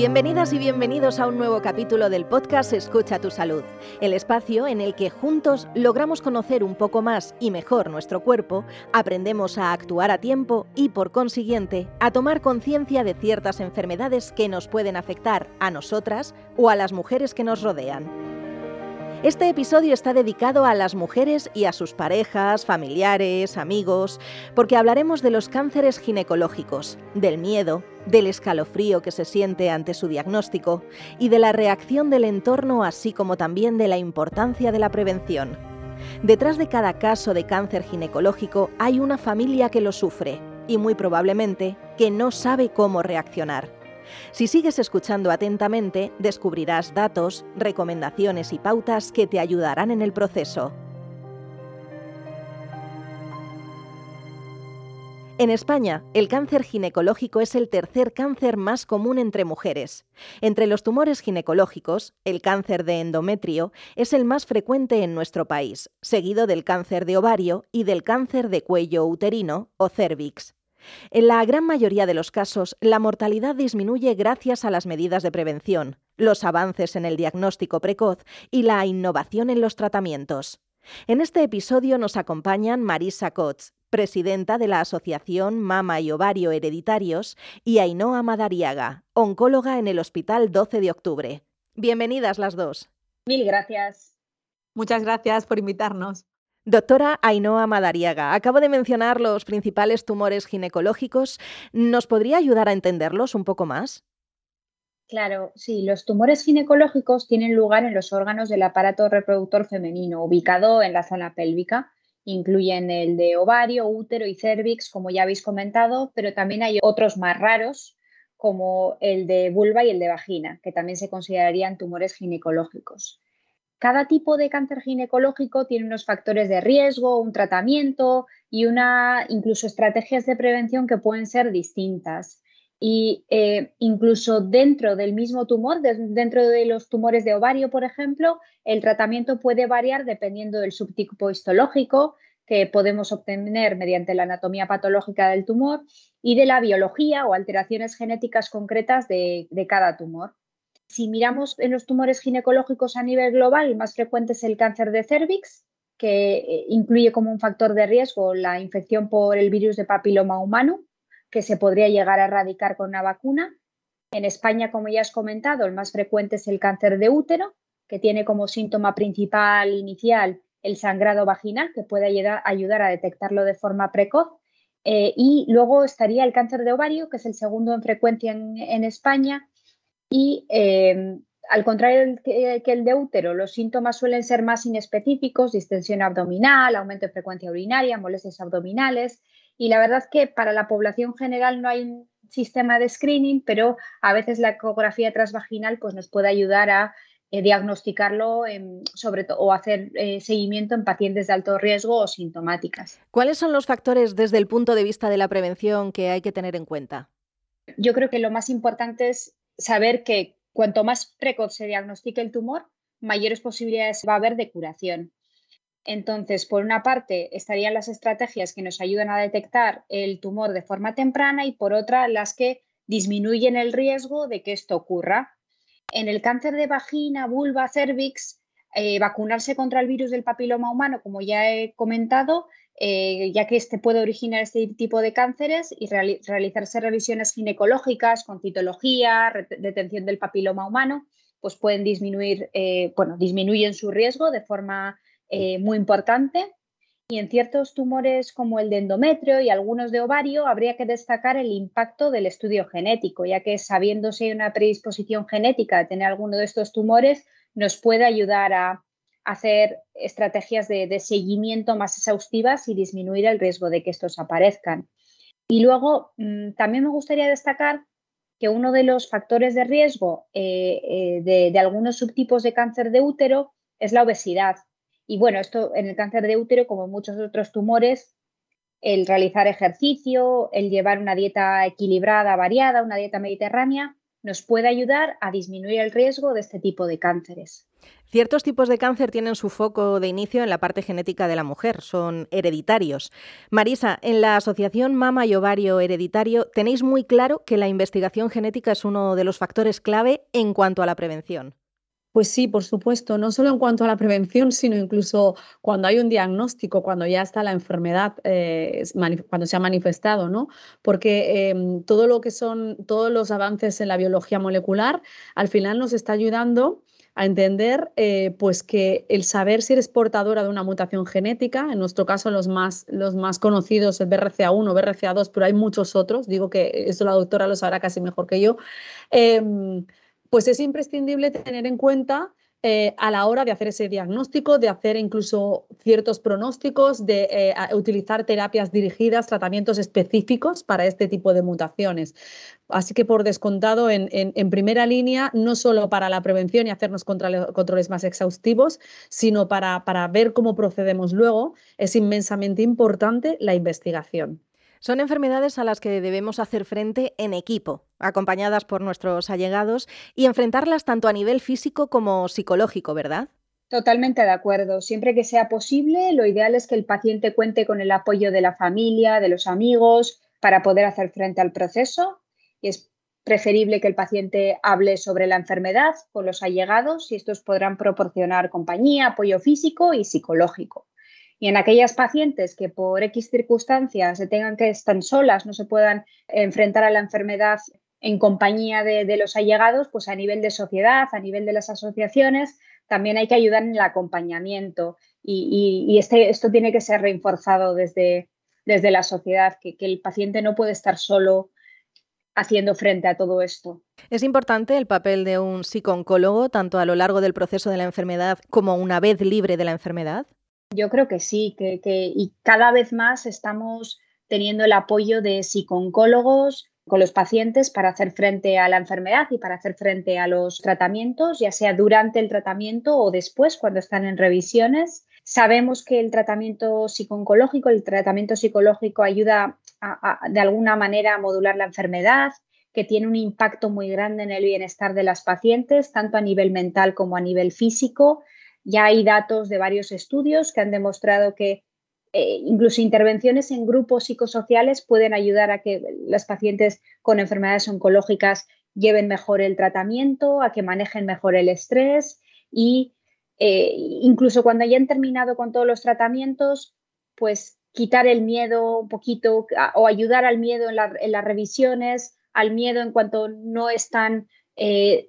Bienvenidas y bienvenidos a un nuevo capítulo del podcast Escucha tu salud, el espacio en el que juntos logramos conocer un poco más y mejor nuestro cuerpo, aprendemos a actuar a tiempo y por consiguiente a tomar conciencia de ciertas enfermedades que nos pueden afectar a nosotras o a las mujeres que nos rodean. Este episodio está dedicado a las mujeres y a sus parejas, familiares, amigos, porque hablaremos de los cánceres ginecológicos, del miedo, del escalofrío que se siente ante su diagnóstico y de la reacción del entorno, así como también de la importancia de la prevención. Detrás de cada caso de cáncer ginecológico hay una familia que lo sufre y muy probablemente que no sabe cómo reaccionar. Si sigues escuchando atentamente, descubrirás datos, recomendaciones y pautas que te ayudarán en el proceso. En España, el cáncer ginecológico es el tercer cáncer más común entre mujeres. Entre los tumores ginecológicos, el cáncer de endometrio es el más frecuente en nuestro país, seguido del cáncer de ovario y del cáncer de cuello uterino o cervix. En la gran mayoría de los casos, la mortalidad disminuye gracias a las medidas de prevención, los avances en el diagnóstico precoz y la innovación en los tratamientos. En este episodio nos acompañan Marisa Kotz, presidenta de la Asociación Mama y Ovario Hereditarios, y Ainhoa Madariaga, oncóloga en el Hospital 12 de Octubre. Bienvenidas las dos. Mil gracias. Muchas gracias por invitarnos. Doctora Ainhoa Madariaga, acabo de mencionar los principales tumores ginecológicos. ¿Nos podría ayudar a entenderlos un poco más? Claro, sí, los tumores ginecológicos tienen lugar en los órganos del aparato reproductor femenino, ubicado en la zona pélvica. Incluyen el de ovario, útero y cervix, como ya habéis comentado, pero también hay otros más raros, como el de vulva y el de vagina, que también se considerarían tumores ginecológicos. Cada tipo de cáncer ginecológico tiene unos factores de riesgo, un tratamiento y una, incluso estrategias de prevención que pueden ser distintas. Y eh, incluso dentro del mismo tumor, dentro de los tumores de ovario, por ejemplo, el tratamiento puede variar dependiendo del subtipo histológico que podemos obtener mediante la anatomía patológica del tumor y de la biología o alteraciones genéticas concretas de cada tumor. Si miramos en los tumores ginecológicos a nivel global, el más frecuente es el cáncer de cervix, que eh, incluye como un factor de riesgo la infección por el virus de papiloma humano, que se podría llegar a erradicar con una vacuna. En España, como ya has comentado, el más frecuente es el cáncer de útero, que tiene como síntoma principal inicial el sangrado vaginal, que puede ayudar, a detectarlo de forma precoz. Eh, y luego estaría el cáncer de ovario, que es el segundo en frecuencia en España, y em, al contrario que, el de útero, los síntomas suelen ser más inespecíficos, distensión abdominal, aumento de frecuencia urinaria, molestias abdominales. Y la verdad es que para la población general no hay un sistema de screening, pero a veces la ecografía transvaginal pues, nos puede ayudar a eh, diagnosticarlo sobre o hacer eh, seguimiento en pacientes de alto riesgo o sintomáticas. ¿Cuáles son los factores desde el punto de vista de la prevención que hay que tener en cuenta? Yo creo que lo más importante es saber que cuanto más precoz se diagnostique el tumor, mayores posibilidades va a haber de curación. Entonces, por una parte, estarían las estrategias que nos ayudan a detectar el tumor de forma temprana y por otra, las que disminuyen el riesgo de que esto ocurra. En el cáncer de vagina, vulva, cervix, eh, vacunarse contra el virus del papiloma humano, como ya he comentado, eh, ya que este puede originar este tipo de cánceres y realizarse revisiones ginecológicas con citología, detención del papiloma humano, pues pueden disminuir, eh, bueno, disminuyen su riesgo de forma eh, muy importante. Y en ciertos tumores como el de endometrio y algunos de ovario, habría que destacar el impacto del estudio genético, ya que sabiéndose una predisposición genética de tener alguno de estos tumores, nos puede ayudar a hacer estrategias de, seguimiento más exhaustivas y disminuir el riesgo de que estos aparezcan. Y luego, mm, también me gustaría destacar que uno de los factores de riesgo eh, eh, de, algunos subtipos de cáncer de útero es la obesidad. Y bueno, esto en el cáncer de útero, como en muchos otros tumores, el realizar ejercicio, el llevar una dieta equilibrada, variada, una dieta mediterránea, nos puede ayudar a disminuir el riesgo de este tipo de cánceres. Ciertos tipos de cáncer tienen su foco de inicio en la parte genética de la mujer, son hereditarios. Marisa, en la Asociación Mama y Ovario Hereditario tenéis muy claro que la investigación genética es uno de los factores clave en cuanto a la prevención. Pues sí, por supuesto, no solo en cuanto a la prevención, sino incluso cuando hay un diagnóstico, cuando ya está la enfermedad, eh, cuando se ha manifestado, ¿no? Porque em, todo lo que son todos los avances en la biología molecular, al final nos está ayudando a entender eh, pues que el saber si eres portadora de una mutación genética, en nuestro caso los más, los más conocidos, el BRCA1, BRCA2, pero hay muchos otros, digo que eso la doctora lo sabrá casi mejor que yo, em, pues es imprescindible tener en cuenta eh, a la hora de hacer ese diagnóstico, de hacer incluso ciertos pronósticos, de eh, utilizar terapias dirigidas, tratamientos específicos para este tipo de mutaciones. Así que por descontado, en, primera línea, no solo para la prevención y hacernos controles más exhaustivos, sino para, para ver cómo procedemos luego, es inmensamente importante la investigación. Son enfermedades a las que debemos hacer frente en equipo, acompañadas por nuestros allegados, y enfrentarlas tanto a nivel físico como psicológico, ¿verdad? Totalmente de acuerdo. Siempre que sea posible, lo ideal es que el paciente cuente con el apoyo de la familia, de los amigos, para poder hacer frente al proceso. Y es preferible que el paciente hable sobre la enfermedad con los allegados y estos podrán proporcionar compañía, apoyo físico y psicológico. Y en aquellas pacientes que por X circunstancias se tengan que estar solas, no se puedan enfrentar a la enfermedad en compañía de, los allegados, pues a nivel de sociedad, a nivel de las asociaciones, también hay que ayudar en el acompañamiento. Y, este, esto tiene que ser reforzado desde, desde la sociedad, que, que el paciente no puede estar solo haciendo frente a todo esto. Es importante el papel de un psicooncólogo, tanto a lo largo del proceso de la enfermedad como una vez libre de la enfermedad. Yo creo que sí, que, y cada vez más estamos teniendo el apoyo de psicooncólogos con los pacientes para hacer frente a la enfermedad y para hacer frente a los tratamientos, ya sea durante el tratamiento o después cuando están en revisiones. Sabemos que el tratamiento psicooncológico, el tratamiento psicológico ayuda de alguna manera a modular la enfermedad, que tiene un impacto muy grande en el bienestar de las pacientes, tanto a nivel mental como a nivel físico. Ya hay datos de varios estudios que han demostrado que eh, incluso intervenciones en grupos psicosociales pueden ayudar a que las pacientes con enfermedades oncológicas lleven mejor el tratamiento, a que manejen mejor el estrés y eh, incluso cuando hayan terminado con todos los tratamientos, pues quitar el miedo un poquito o ayudar al miedo en las revisiones, al miedo en cuanto no están eh,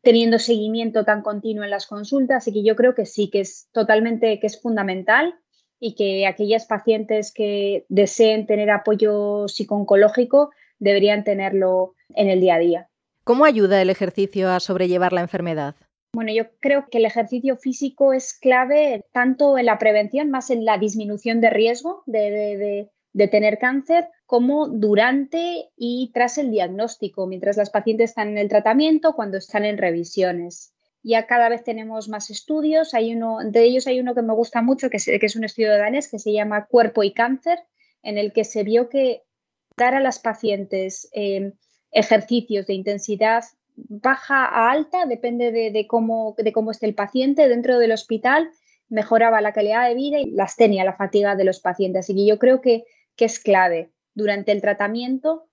teniendo seguimiento tan continuo en las consultas. Así que yo creo que sí, que es totalmente, que es fundamental y que aquellas pacientes que deseen tener apoyo psicooncológico deberían tenerlo en el día a día. ¿Cómo ayuda el ejercicio a sobrellevar la enfermedad? Bueno, yo creo que el ejercicio físico es clave tanto en la prevención, más en la disminución de riesgo de, de tener cáncer como durante y tras el diagnóstico, mientras las pacientes están en el tratamiento, cuando están en revisiones. Ya cada vez tenemos más estudios, hay uno, de ellos hay uno que me gusta mucho, que es, que es un estudio danés que se llama Cuerpo y Cáncer, en el que se vio que dar a las pacientes em, ejercicios de intensidad baja a alta, depende de, cómo, de cómo esté el paciente dentro del hospital, mejoraba la calidad de vida y la astenia, la fatiga de los pacientes. Así que yo creo que que es clave durante el tratamiento,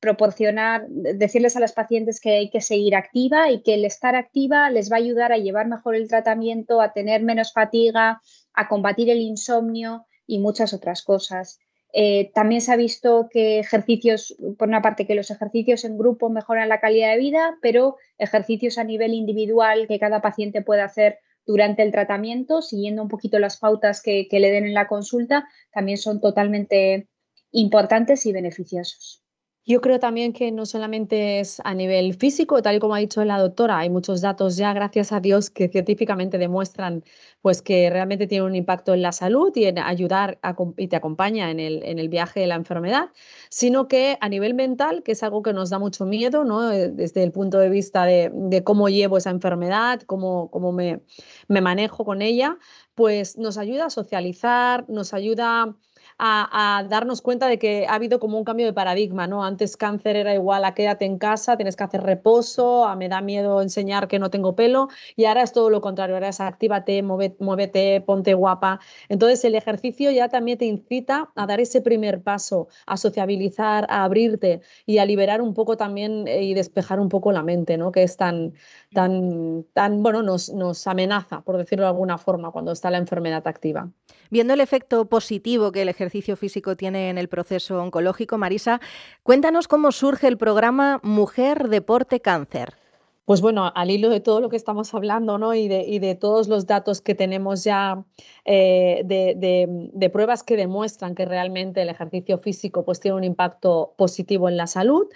proporcionar, decirles a las pacientes que hay que seguir activa y que el estar activa les va a ayudar a llevar mejor el tratamiento, a tener menos fatiga, a combatir el insomnio y muchas otras cosas. Eh, también se ha visto que ejercicios, por una parte, que los ejercicios en grupo mejoran la calidad de vida, pero ejercicios a nivel individual que cada paciente puede hacer durante el tratamiento, siguiendo un poquito las pautas que, le den en la consulta, también son totalmente importantes y beneficiosos. Yo creo también que no solamente es a nivel físico, tal y como ha dicho la doctora, hay muchos datos ya, gracias a Dios, que científicamente demuestran pues, que realmente tiene un impacto en la salud y en ayudar y te acompaña en el, en el, viaje de la enfermedad, sino que a nivel mental, que es algo que nos da mucho miedo, ¿no? Eh, desde el punto de vista de, de cómo llevo esa enfermedad, cómo, cómo me, me manejo con ella, pues nos ayuda a socializar, nos ayuda a, darnos cuenta de que ha habido como un cambio de paradigma, ¿no? Antes cáncer era igual a quédate en casa, tienes que hacer reposo, a me da miedo enseñar que no tengo pelo y ahora es todo lo contrario, ahora es actívate, muévete, ponte guapa. Entonces el ejercicio ya también te incita a dar ese primer paso, a sociabilizar, a abrirte y a liberar un poco también eh, y despejar un poco la mente, ¿no? Que es tan, tan, tan bueno, nos, nos amenaza, por decirlo de alguna forma, cuando está la enfermedad activa. Viendo el efecto positivo que el ejercicio físico tiene en el proceso oncológico, Marisa, cuéntanos cómo surge el programa Mujer, Deporte, Cáncer. Pues bueno, al hilo de todo lo que estamos hablando ¿no? y, de, todos los datos que tenemos ya eh, de, pruebas que demuestran que realmente el ejercicio físico pues, tiene un impacto positivo en la salud,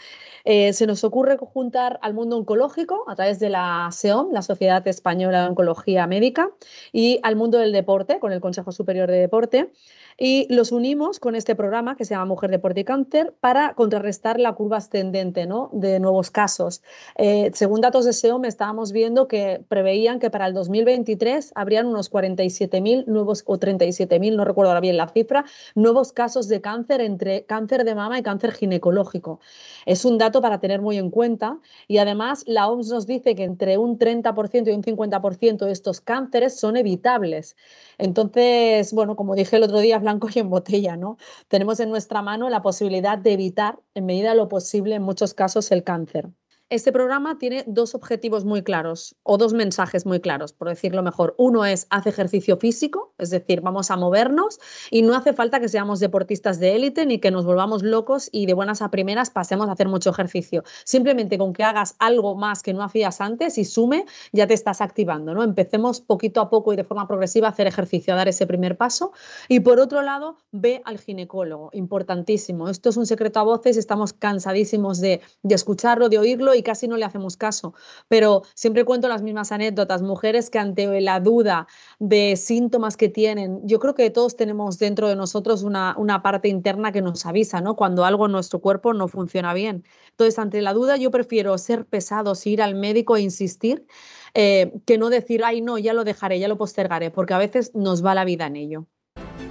eh, se nos ocurre juntar al mundo oncológico a través de la SEOM, la Sociedad Española de Oncología Médica, y al mundo del deporte, con el Consejo Superior de Deporte, y los unimos con este programa que se llama Mujer, Deporte y Cáncer para contrarrestar la curva ascendente ¿no? de nuevos casos. Eh, según datos de SEOM, estábamos viendo que preveían que para el 2023 habrían unos 47.000 nuevos o 37.000, no recuerdo ahora bien la cifra, nuevos casos de cáncer entre cáncer de mama y cáncer ginecológico. Es un dato para tener muy en cuenta y además la OMS nos dice que entre un 30% y un 50% de estos cánceres son evitables. Entonces, bueno, como dije el otro día, blanco y en botella, ¿no? Tenemos en nuestra mano la posibilidad de evitar, en medida de lo posible, en muchos casos, el cáncer. Este programa tiene dos objetivos muy claros o dos mensajes muy claros, por decirlo mejor. Uno es hace ejercicio físico, es decir, vamos a movernos y no hace falta que seamos deportistas de élite ni que nos volvamos locos y de buenas a primeras pasemos a hacer mucho ejercicio. Simplemente con que hagas algo más que no hacías antes y sume, ya te estás activando, ¿no? Empecemos poquito a poco y de forma progresiva a hacer ejercicio, a dar ese primer paso. Y por otro lado, ve al ginecólogo, importantísimo. Esto es un secreto a voces, estamos cansadísimos de, de escucharlo, de oírlo y casi no le hacemos caso. Pero siempre cuento las mismas anécdotas, mujeres que ante la duda de síntomas que tienen, yo creo que todos tenemos dentro de nosotros una, una parte interna que nos avisa, ¿no? Cuando algo en nuestro cuerpo no funciona bien. Entonces, ante la duda, yo prefiero ser pesados, ir al médico e insistir, eh, que no decir, ay, no, ya lo dejaré, ya lo postergaré, porque a veces nos va la vida en ello.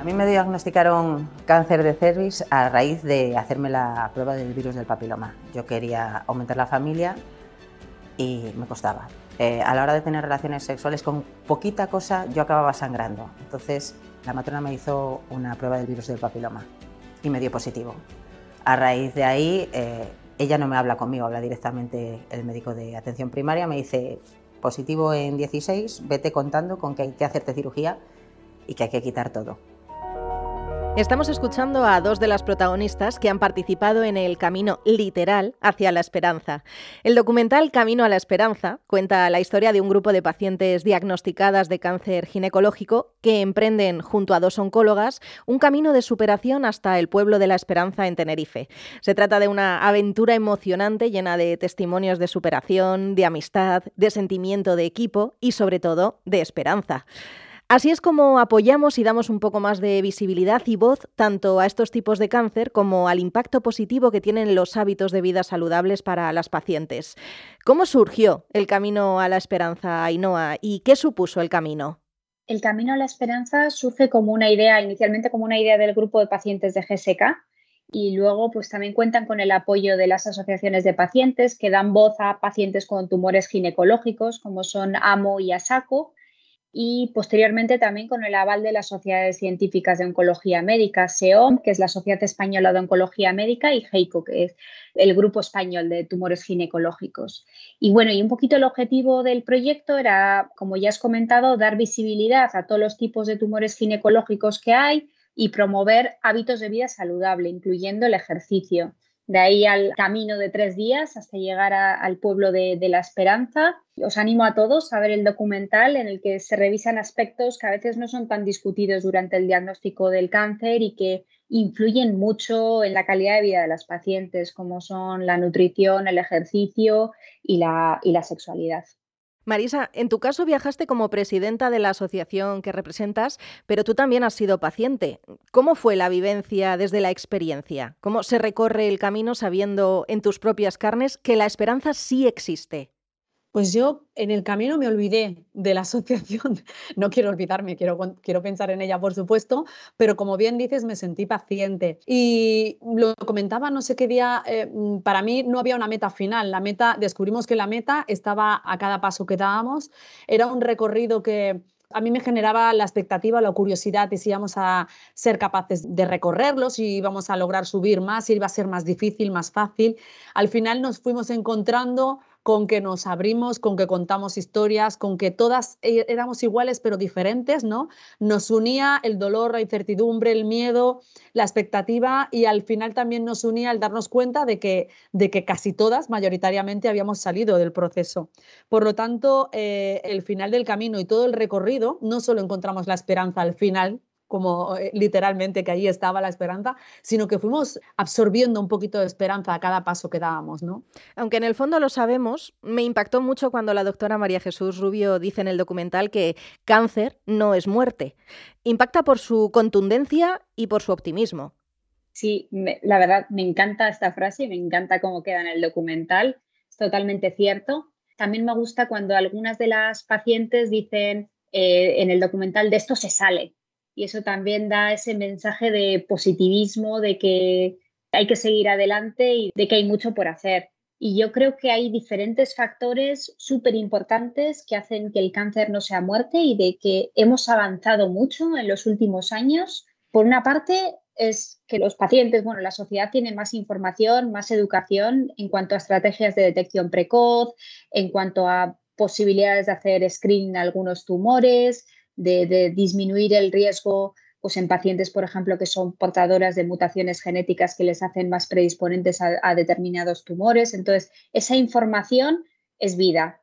A mí me diagnosticaron cáncer de cervix a raíz de hacerme la prueba del virus del papiloma. Yo quería aumentar la familia y me costaba. Eh, a la hora de tener relaciones sexuales con poquita cosa yo acababa sangrando. Entonces la matrona me hizo una prueba del virus del papiloma y me dio positivo. A raíz de ahí, eh, ella no me habla conmigo, habla directamente el médico de atención primaria, me dice positivo en 16, vete contando con que hay que hacerte cirugía y que hay que quitar todo. Estamos escuchando a dos de las protagonistas que han participado en el camino literal hacia la esperanza. El documental Camino a la Esperanza cuenta la historia de un grupo de pacientes diagnosticadas de cáncer ginecológico que emprenden junto a dos oncólogas un camino de superación hasta el pueblo de la Esperanza en Tenerife. Se trata de una aventura emocionante llena de testimonios de superación, de amistad, de sentimiento de equipo y sobre todo de esperanza. Así es como apoyamos y damos un poco más de visibilidad y voz tanto a estos tipos de cáncer como al impacto positivo que tienen los hábitos de vida saludables para las pacientes. ¿Cómo surgió el camino a la esperanza, Ainhoa, y qué supuso el camino? El camino a la esperanza surge como una idea, inicialmente como una idea del grupo de pacientes de GSK, y luego pues también cuentan con el apoyo de las asociaciones de pacientes que dan voz a pacientes con tumores ginecológicos como son AMO y ASACO y posteriormente también con el aval de las sociedades científicas de oncología médica, SEOM, que es la Sociedad Española de Oncología Médica, y HEICO, que es el Grupo Español de Tumores Ginecológicos. Y bueno, y un poquito el objetivo del proyecto era, como ya has comentado, dar visibilidad a todos los tipos de tumores ginecológicos que hay y promover hábitos de vida saludable, incluyendo el ejercicio de ahí al camino de tres días hasta llegar al pueblo de, La Esperanza. Os animo a todos a ver el documental en el que se revisan aspectos que a veces no son tan discutidos durante el diagnóstico del cáncer y que influyen mucho en la calidad de vida de las pacientes, como son la nutrición, el ejercicio y la sexualidad. Marisa, en tu caso viajaste como presidenta de la asociación que representas, pero tú también has sido paciente. ¿Cómo fue la vivencia desde la experiencia? ¿Cómo se recorre el camino sabiendo en tus propias carnes que la esperanza sí existe? Pues yo en el camino me olvidé de la asociación. No quiero olvidarme, quiero, quiero pensar en ella, por supuesto, pero como bien dices, me sentí paciente. Y lo comentaba no sé qué día, eh, mm, para mí no había una meta final. La meta, descubrimos que la meta estaba a cada paso que dábamos. Era un recorrido que a mí me generaba la expectativa, la curiosidad de si íbamos a ser capaces de recorrerlo, si íbamos a lograr subir más, si iba a ser más difícil, más fácil. Al final nos fuimos encontrando con que nos abrimos, con que contamos historias, con que todas e, éramos iguales pero diferentes, ¿no? Nos unía el dolor, la incertidumbre, el miedo, la expectativa y al final también nos unía el darnos cuenta de que, de que casi todas, mayoritariamente, habíamos salido del proceso. Por lo tanto, eh, el final del camino y todo el recorrido, no solo encontramos la esperanza al final, como eh, literalmente que ahí estaba la esperanza, sino que fuimos absorbiendo un poquito de esperanza a cada paso que dábamos, ¿no? Aunque en el fondo lo sabemos, me impactó mucho cuando la doctora María Jesús Rubio dice en el documental que cáncer no es muerte. Impacta por su contundencia y por su optimismo. Sí, la verdad me encanta esta frase y me encanta cómo queda en el documental. Es totalmente cierto. También me gusta cuando algunas de las pacientes dicen eh, en el documental de esto se sale, y eso también da ese mensaje de positivismo, de que hay que seguir adelante y de que hay mucho por hacer. Y yo creo que hay diferentes factores súper importantes que hacen que el cáncer no sea muerte y de que hemos avanzado mucho en los últimos años. Por una parte, es que los pacientes, bueno, la sociedad tiene más información, más educación en cuanto a estrategias de detección precoz, en cuanto a posibilidades de hacer screening algunos tumores, de, disminuir el riesgo pues en pacientes, por ejemplo, que son portadoras de mutaciones genéticas que les hacen más predisponentes a, determinados tumores. Entonces, esa información es vida.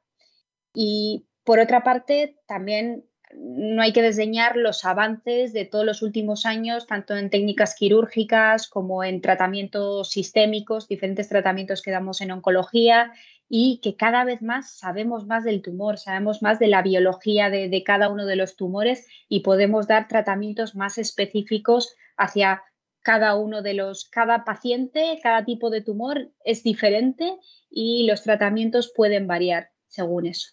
Y por otra parte, también no hay que desdeñar los avances de todos los últimos años, tanto en técnicas quirúrgicas como en tratamientos sistémicos, diferentes tratamientos que damos en oncología y que cada vez más sabemos más del tumor, sabemos más de la biología de, cada uno de los tumores y podemos dar tratamientos más específicos hacia cada uno de los, cada paciente, cada tipo de tumor es diferente y los tratamientos pueden variar según eso.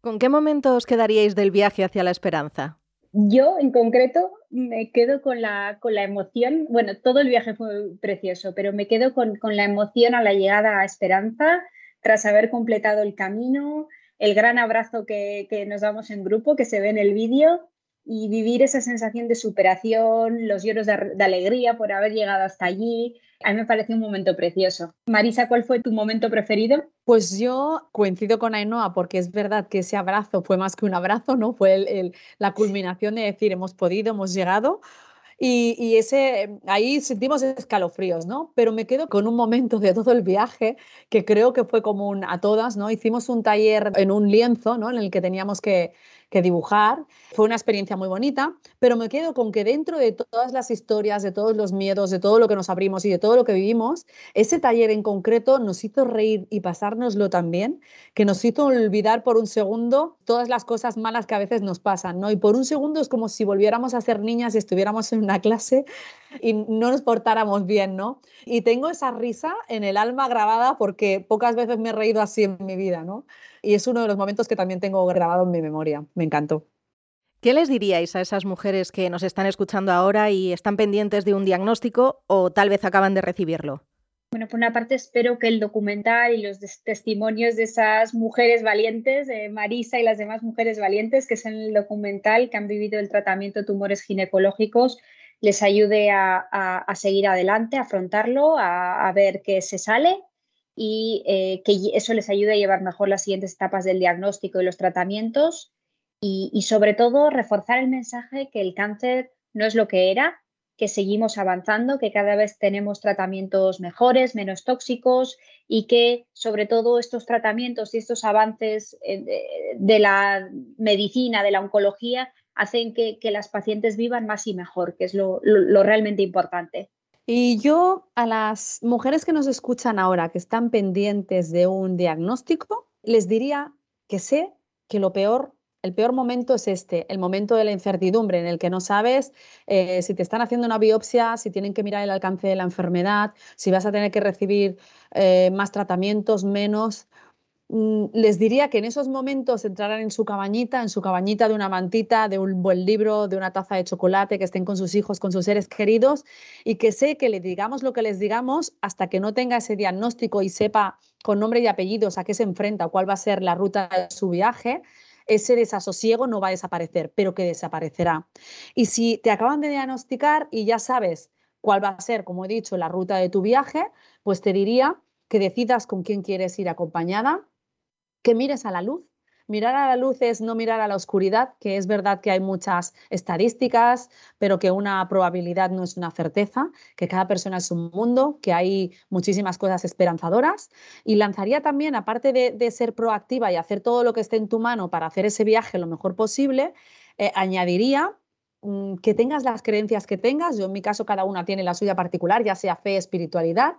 ¿Con qué momento os quedaríais del viaje hacia la esperanza? Yo en concreto me quedo con la, con la emoción, bueno, todo el viaje fue precioso, pero me quedo con, con la emoción a la llegada a Esperanza, tras haber completado el camino, el gran abrazo que, nos damos en grupo, que se ve en el vídeo, y vivir esa sensación de superación, los lloros de, alegría por haber llegado hasta allí. A mí me parece un momento precioso. Marisa, ¿cuál fue tu momento preferido? Pues yo coincido con Ainhoa porque es verdad que ese abrazo fue más que un abrazo, ¿no? Fue la culminación de decir hemos podido, hemos llegado. Y, ese, ahí sentimos escalofríos, ¿no? Pero me quedo con un momento de todo el viaje que creo que fue común a todas, ¿no? Hicimos un taller en un lienzo, ¿no? En el que teníamos que que dibujar. Fue una experiencia muy bonita, pero me quedo con que dentro de todas las historias, de todos los miedos, de todo lo que nos abrimos y de todo lo que vivimos, ese taller en concreto nos hizo reír y pasárnoslo también, que nos hizo olvidar por un segundo todas las cosas malas que a veces nos pasan, ¿no? Y por un segundo es como si volviéramos a ser niñas y estuviéramos en una clase y no nos portáramos bien, ¿no? Y tengo esa risa en el alma grabada porque pocas veces me he reído así en mi vida, ¿no? Y es uno de los momentos que también tengo grabado en mi memoria. Me encantó. ¿Qué les diríais a esas mujeres que nos están escuchando ahora y están pendientes de un diagnóstico o tal vez acaban de recibirlo? Bueno, por una parte espero que el documental y los testimonios de esas mujeres valientes, de Marisa y las demás mujeres valientes que es en el documental, que han vivido el tratamiento de tumores ginecológicos, les ayude a, seguir adelante, a afrontarlo, a, a ver qué se sale y eh, que eso les ayude a llevar mejor las siguientes etapas del diagnóstico y los tratamientos y, sobre todo reforzar el mensaje que el cáncer no es lo que era, que seguimos avanzando, que cada vez tenemos tratamientos mejores, menos tóxicos y que sobre todo estos tratamientos y estos avances eh, de la medicina, de la oncología, hacen que, las pacientes vivan más y mejor, que es lo realmente importante. Y yo a las mujeres que nos escuchan ahora, que están pendientes de un diagnóstico, les diría que sé que lo peor, el peor momento es este, el momento de la incertidumbre en el que no sabes eh, si te están haciendo una biopsia, si tienen que mirar el alcance de la enfermedad, si vas a tener que recibir eh, más tratamientos, menos. Mm, les diría que en esos momentos entraran en su cabañita, en su cabañita de una mantita, de un buen libro, de una taza de chocolate, que estén con sus hijos, con sus seres queridos y que sé que le digamos lo que les digamos hasta que no tenga ese diagnóstico y sepa con nombre y apellidos a qué se enfrenta cuál va a ser la ruta de su viaje, ese desasosiego no va a desaparecer, pero que desaparecerá. Y si te acaban de diagnosticar y ya sabes cuál va a ser, como he dicho, la ruta de tu viaje, pues te diría que decidas con quién quieres ir acompañada, que mires a la luz, Mirar a la luz es no mirar a la oscuridad, que es verdad que hay muchas estadísticas, pero que una probabilidad no es una certeza, que cada persona es un mundo, que hay muchísimas cosas esperanzadoras. Y lanzaría también, aparte de, ser proactiva y hacer todo lo que esté en tu mano para hacer ese viaje lo mejor posible, eh, añadiría mm, que tengas las creencias que tengas, yo en mi caso cada una tiene la suya particular, ya sea fe, espiritualidad,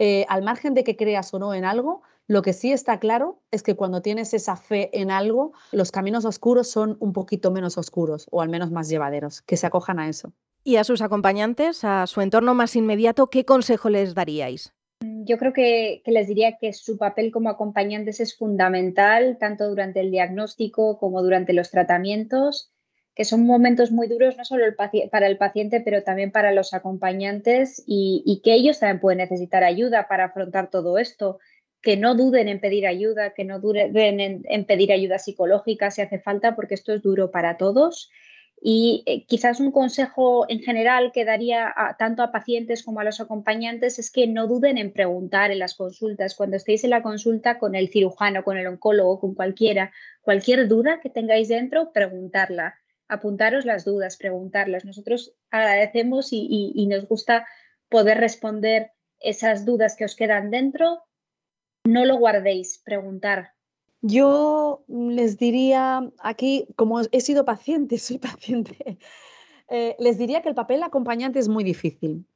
eh, al margen de que creas o no en algo, lo que sí está claro es que cuando tienes esa fe en algo, los caminos oscuros son un poquito menos oscuros o al menos más llevaderos, que se acojan a eso. ¿Y a sus acompañantes, a su entorno más inmediato, qué consejo les daríais? Mm, yo creo que, les diría que su papel como acompañantes es fundamental, tanto durante el diagnóstico como durante los tratamientos, que son momentos muy duros no solo para el paciente, pero también para los acompañantes y, y que ellos también pueden necesitar ayuda para afrontar todo esto que no duden en pedir ayuda, que no duden en, pedir ayuda psicológica si hace falta, porque esto es duro para todos. Y eh, quizás un consejo en general que daría tanto a pacientes como a los acompañantes es que no duden en preguntar en las consultas. Cuando estéis en la consulta con el cirujano, con el oncólogo, con cualquiera, cualquier duda que tengáis dentro, preguntarla. Apuntaros las dudas, preguntarlas. Nosotros agradecemos y nos gusta poder responder esas dudas que os quedan dentro no lo guardéis, preguntar. Yo les diría aquí, como he sido paciente, soy paciente, eh, les diría que el papel acompañante es muy difícil.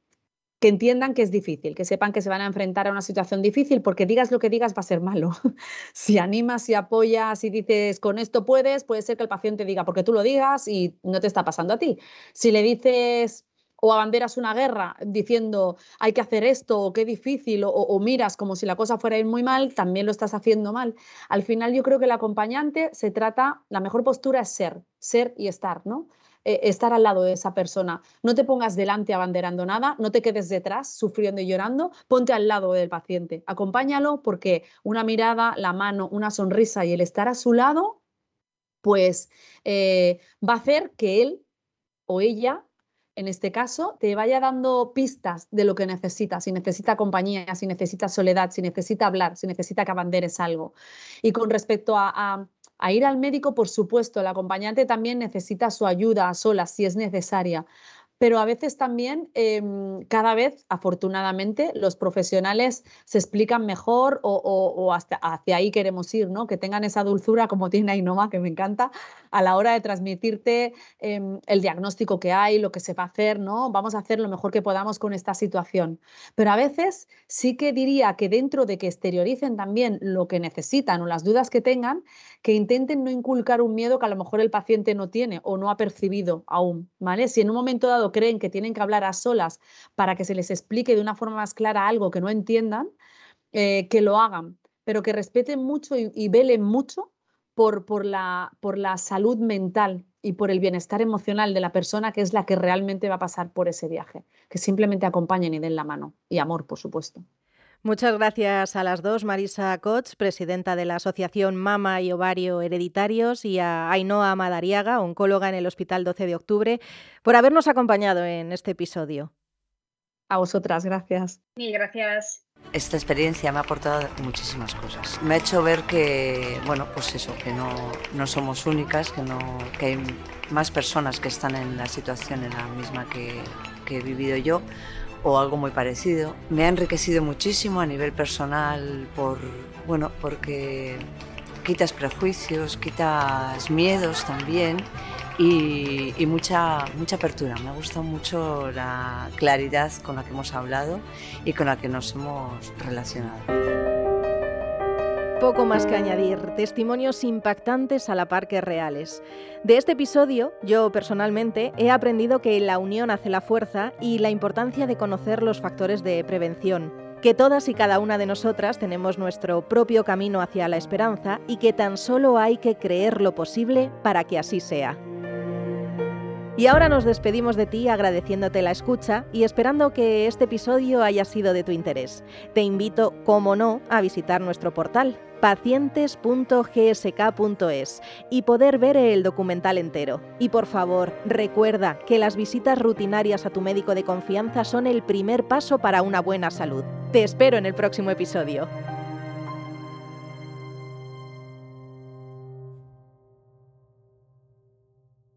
Que entiendan que es difícil, que sepan que se van a enfrentar a una situación difícil, porque digas lo que digas va a ser malo. si animas, si apoyas, si dices con esto puedes, puede ser que el paciente diga porque tú lo digas y no te está pasando a ti. Si le dices o abanderas una guerra diciendo hay que hacer esto o qué difícil o, miras como si la cosa fuera a ir muy mal, también lo estás haciendo mal. Al final yo creo que el acompañante se trata, la mejor postura es ser, ser y estar, ¿no? Eh, estar al lado de esa persona. No te pongas delante abanderando nada, no te quedes detrás sufriendo y llorando, ponte al lado del paciente. Acompáñalo porque una mirada, la mano, una sonrisa y el estar a su lado, pues eh, va a hacer que él o ella en este caso, te vaya dando pistas de lo que necesita, si necesita compañía, si necesita soledad, si necesita hablar, si necesita que abanderes algo. Y con respecto a, a ir al médico, por supuesto, el acompañante también necesita su ayuda a solas si es necesaria, pero a veces también, em, cada vez, afortunadamente, los profesionales se explican mejor o, hasta hacia ahí queremos ir, ¿no? Que tengan esa dulzura como tiene Ainoma, que me encanta, a la hora de transmitirte em, el diagnóstico que hay, lo que se va a hacer, ¿no? Vamos a hacer lo mejor que podamos con esta situación. Pero a veces sí que diría que dentro de que exterioricen también lo que necesitan o las dudas que tengan, que intenten no inculcar un miedo que a lo mejor el paciente no tiene o no ha percibido aún, ¿vale? Si en un momento dado creen que tienen que hablar a solas para que se les explique de una forma más clara algo que no entiendan, eh, que lo hagan, pero que respeten mucho y, velen mucho por, la, por la salud mental y por el bienestar emocional de la persona que es la que realmente va a pasar por ese viaje, que simplemente acompañen y den la mano y amor, por supuesto. Muchas gracias a las dos, Marisa Koch, presidenta de la Asociación Mama y Ovario Hereditarios, y a Ainhoa Madariaga, oncóloga en el Hospital 12 de Octubre, por habernos acompañado en este episodio. A vosotras, gracias. Mil gracias. Esta experiencia me ha aportado muchísimas cosas. Me ha hecho ver que, bueno, pues eso, que no, no somos únicas, que, no, que hay más personas que están en la situación en la misma que, que he vivido yo o algo muy parecido. Me ha enriquecido muchísimo a nivel personal por, bueno, porque quitas prejuicios, quitas miedos también y, y, mucha, mucha apertura. Me ha gustado mucho la claridad con la que hemos hablado y con la que nos hemos relacionado. Poco más que añadir, testimonios impactantes a la par que reales. De este episodio, yo personalmente he aprendido que la unión hace la fuerza y la importancia de conocer los factores de prevención. que todas y cada una de nosotras tenemos nuestro propio camino hacia la esperanza y que tan solo hay que creer lo posible para que así sea. Y ahora nos despedimos de ti agradeciéndote la escucha y esperando que este episodio haya sido de tu interés. Te invito, como no, a visitar nuestro portal pacientes.gsk.es y poder ver el documental entero. Y por favor, recuerda que las visitas rutinarias a tu médico de confianza son el primer paso para una buena salud. Te espero en el próximo episodio.